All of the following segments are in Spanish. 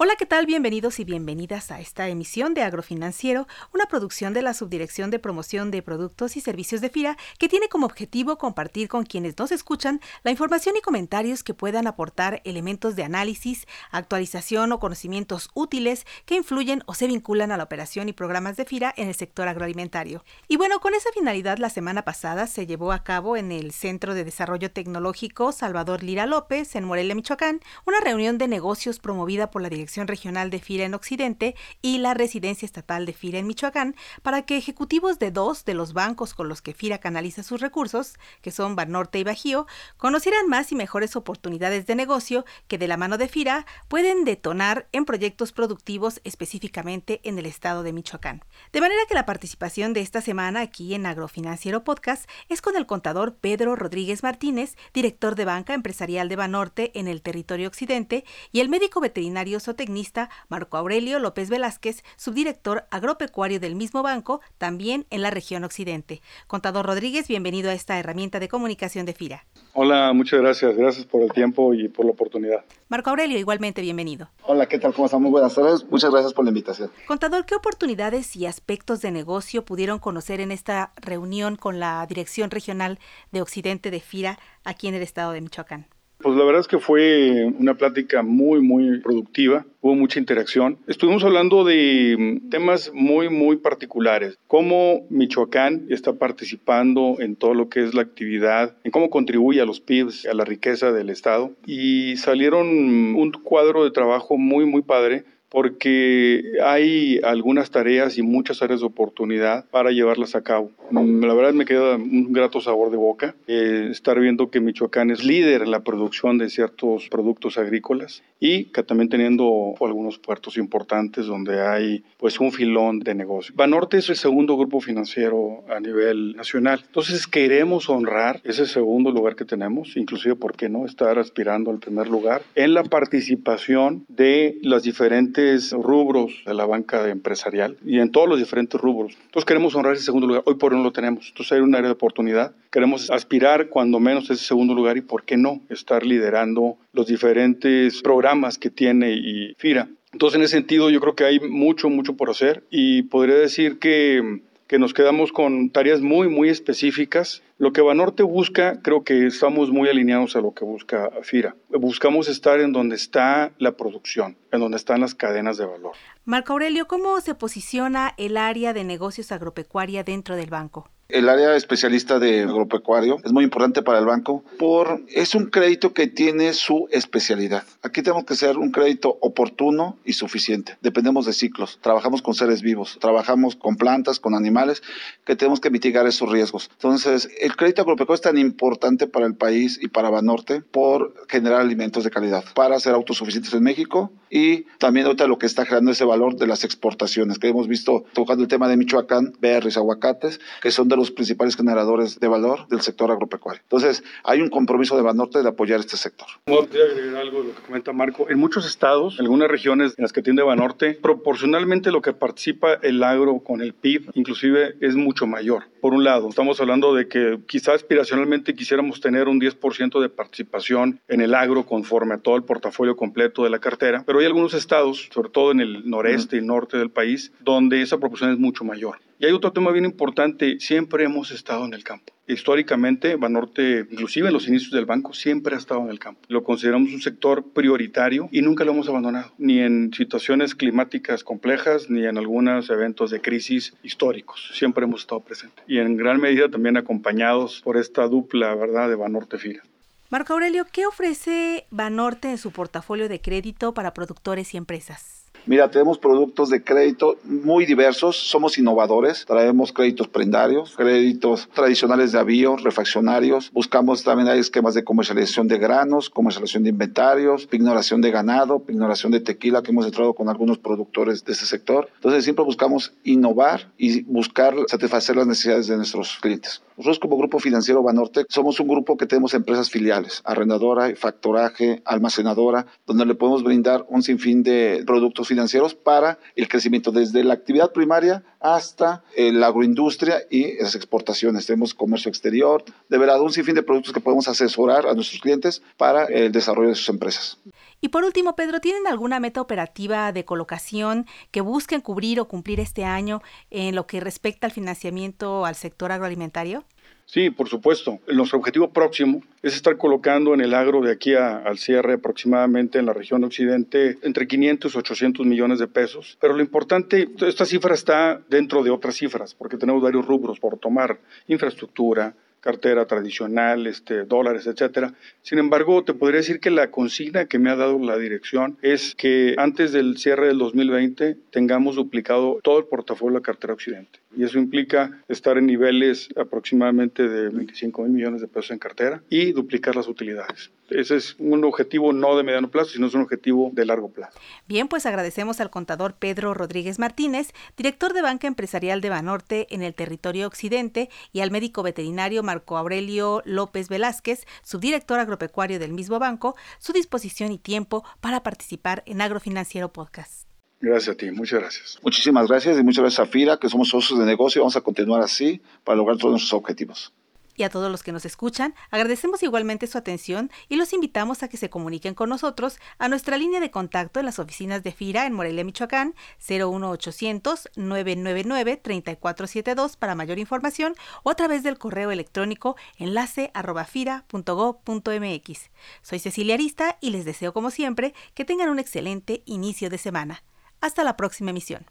Hola, ¿qué tal? Bienvenidos y bienvenidas a esta emisión de Agrofinanciero, una producción de la Subdirección de Promoción de Productos y Servicios de FIRA que tiene como objetivo compartir con quienes nos escuchan la información y comentarios que puedan aportar elementos de análisis, actualización o conocimientos útiles que influyen o se vinculan a la operación y programas de FIRA en el sector agroalimentario. Y bueno, con esa finalidad la semana pasada se llevó a cabo en el Centro de Desarrollo Tecnológico Salvador Lira López en Morelia, Michoacán, una reunión de negocios promovida por la Dirección Regional de FIRA en Occidente y la Residencia Estatal de FIRA en Michoacán para que ejecutivos de dos de los bancos con los que FIRA canaliza sus recursos, que son Banorte y Bajío, conocieran más y mejores oportunidades de negocio que de la mano de FIRA pueden detonar en proyectos productivos específicamente en el estado de Michoacán. De manera que la participación de esta semana aquí en Agrofinanciero Podcast es con el contador Pedro Rodríguez Martínez, director de banca empresarial de Banorte en el territorio occidente, y el médico veterinario tecnista Marco Aurelio López Velázquez, subdirector agropecuario del mismo banco, también en la región occidente. Contador Rodríguez, bienvenido a esta herramienta de comunicación de FIRA. Hola, muchas gracias. Gracias por el tiempo y por la oportunidad. Marco Aurelio, igualmente bienvenido. Hola, ¿qué tal? ¿Cómo están? Muy buenas tardes. Muchas gracias por la invitación. Contador, ¿qué oportunidades y aspectos de negocio pudieron conocer en esta reunión con la Dirección Regional de Occidente de FIRA aquí en el estado de Michoacán? Pues la verdad es que fue una plática muy, muy productiva, hubo mucha interacción. Estuvimos hablando de temas muy, muy particulares, cómo Michoacán está participando en todo lo que es la actividad, en cómo contribuye a los PIBs, a la riqueza del Estado. Y salieron un cuadro de trabajo muy, muy padre porque hay algunas tareas y muchas áreas de oportunidad para llevarlas a cabo. Mm, la verdad me queda un grato sabor de boca eh, estar viendo que Michoacán es líder en la producción de ciertos productos agrícolas y que también teniendo algunos puertos importantes donde hay pues un filón de negocio. Banorte es el segundo grupo financiero a nivel nacional. Entonces queremos honrar ese segundo lugar que tenemos, inclusive, ¿por qué no?, estar aspirando al primer lugar en la participación de las diferentes rubros de la banca empresarial y en todos los diferentes rubros. Entonces queremos honrar ese segundo lugar. Hoy por hoy no lo tenemos. Entonces hay un área de oportunidad. Queremos aspirar cuando menos ese segundo lugar y, ¿por qué no?, estar liderando los diferentes programas que tiene FIRA. Entonces, en ese sentido, yo creo que hay mucho, mucho por hacer y podría decir que, que nos quedamos con tareas muy, muy específicas. Lo que Banorte busca, creo que estamos muy alineados a lo que busca FIRA. Buscamos estar en donde está la producción, en donde están las cadenas de valor. Marco Aurelio, ¿cómo se posiciona el área de negocios agropecuaria dentro del banco? El área especialista de agropecuario es muy importante para el banco por es un crédito que tiene su especialidad. Aquí tenemos que ser un crédito oportuno y suficiente. Dependemos de ciclos. Trabajamos con seres vivos, trabajamos con plantas, con animales, que tenemos que mitigar esos riesgos. Entonces, el crédito agropecuario es tan importante para el país y para Banorte por generar alimentos de calidad, para ser autosuficientes en México y también ahorita lo que está generando ese valor de las exportaciones, que hemos visto tocando el tema de Michoacán, berries, aguacates, que son de los principales generadores de valor del sector agropecuario. Entonces, hay un compromiso de Banorte de apoyar este sector. Podría agregar algo de lo que comenta Marco. En muchos estados, en algunas regiones en las que tiende Banorte, proporcionalmente lo que participa el agro con el PIB, inclusive, es mucho mayor. Por un lado, estamos hablando de que quizás aspiracionalmente quisiéramos tener un 10% de participación en el agro conforme a todo el portafolio completo de la cartera, pero hay algunos estados, sobre todo en el noreste y norte del país, donde esa proporción es mucho mayor. Y hay otro tema bien importante, siempre hemos estado en el campo. Históricamente, Banorte, inclusive en los inicios del banco, siempre ha estado en el campo. Lo consideramos un sector prioritario y nunca lo hemos abandonado, ni en situaciones climáticas complejas, ni en algunos eventos de crisis históricos. Siempre hemos estado presentes. Y en gran medida también acompañados por esta dupla, ¿verdad?, de Banorte-Fira. Marco Aurelio, ¿qué ofrece Banorte en su portafolio de crédito para productores y empresas? Mira, tenemos productos de crédito muy diversos, somos innovadores, traemos créditos prendarios, créditos tradicionales de avío, refaccionarios, buscamos también hay esquemas de comercialización de granos, comercialización de inventarios, pignoración de ganado, pignoración de tequila, que hemos entrado con algunos productores de ese sector. Entonces siempre buscamos innovar y buscar satisfacer las necesidades de nuestros clientes. Nosotros como grupo financiero Banorte somos un grupo que tenemos empresas filiales, arrendadora, factoraje, almacenadora, donde le podemos brindar un sinfín de productos financieros para el crecimiento desde la actividad primaria hasta eh, la agroindustria y las exportaciones. Tenemos comercio exterior, de verdad un sinfín de productos que podemos asesorar a nuestros clientes para el desarrollo de sus empresas. Y por último, Pedro, ¿tienen alguna meta operativa de colocación que busquen cubrir o cumplir este año en lo que respecta al financiamiento al sector agroalimentario? Sí, por supuesto. Nuestro objetivo próximo es estar colocando en el agro de aquí al cierre aproximadamente en la región occidente entre 500 y 800 millones de pesos. Pero lo importante, esta cifra está dentro de otras cifras, porque tenemos varios rubros por tomar, infraestructura, cartera tradicional, este, dólares, etcétera. Sin embargo, te podría decir que la consigna que me ha dado la dirección es que antes del cierre del 2020 tengamos duplicado todo el portafolio de cartera Occidente. Y eso implica estar en niveles aproximadamente de 25 mil millones de pesos en cartera y duplicar las utilidades. Ese es un objetivo no de mediano plazo, sino es un objetivo de largo plazo. Bien, pues agradecemos al contador Pedro Rodríguez Martínez, director de Banca Empresarial de Banorte en el territorio occidente, y al médico veterinario Marco Aurelio López Velázquez, subdirector agropecuario del mismo banco, su disposición y tiempo para participar en Agrofinanciero Podcast. Gracias a ti, muchas gracias. Muchísimas gracias y muchas gracias a FIRA, que somos socios de negocio y vamos a continuar así para lograr todos nuestros objetivos y a todos los que nos escuchan, agradecemos igualmente su atención y los invitamos a que se comuniquen con nosotros a nuestra línea de contacto en las oficinas de FIRA en Morelia, Michoacán, 01800 999 3472 para mayor información o a través del correo electrónico enlace arroba fira.gov.mx. Soy Cecilia Arista y les deseo como siempre que tengan un excelente inicio de semana. Hasta la próxima emisión.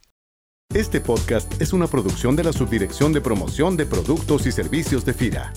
Este podcast es una producción de la Subdirección de Promoción de Productos y Servicios de FIRA.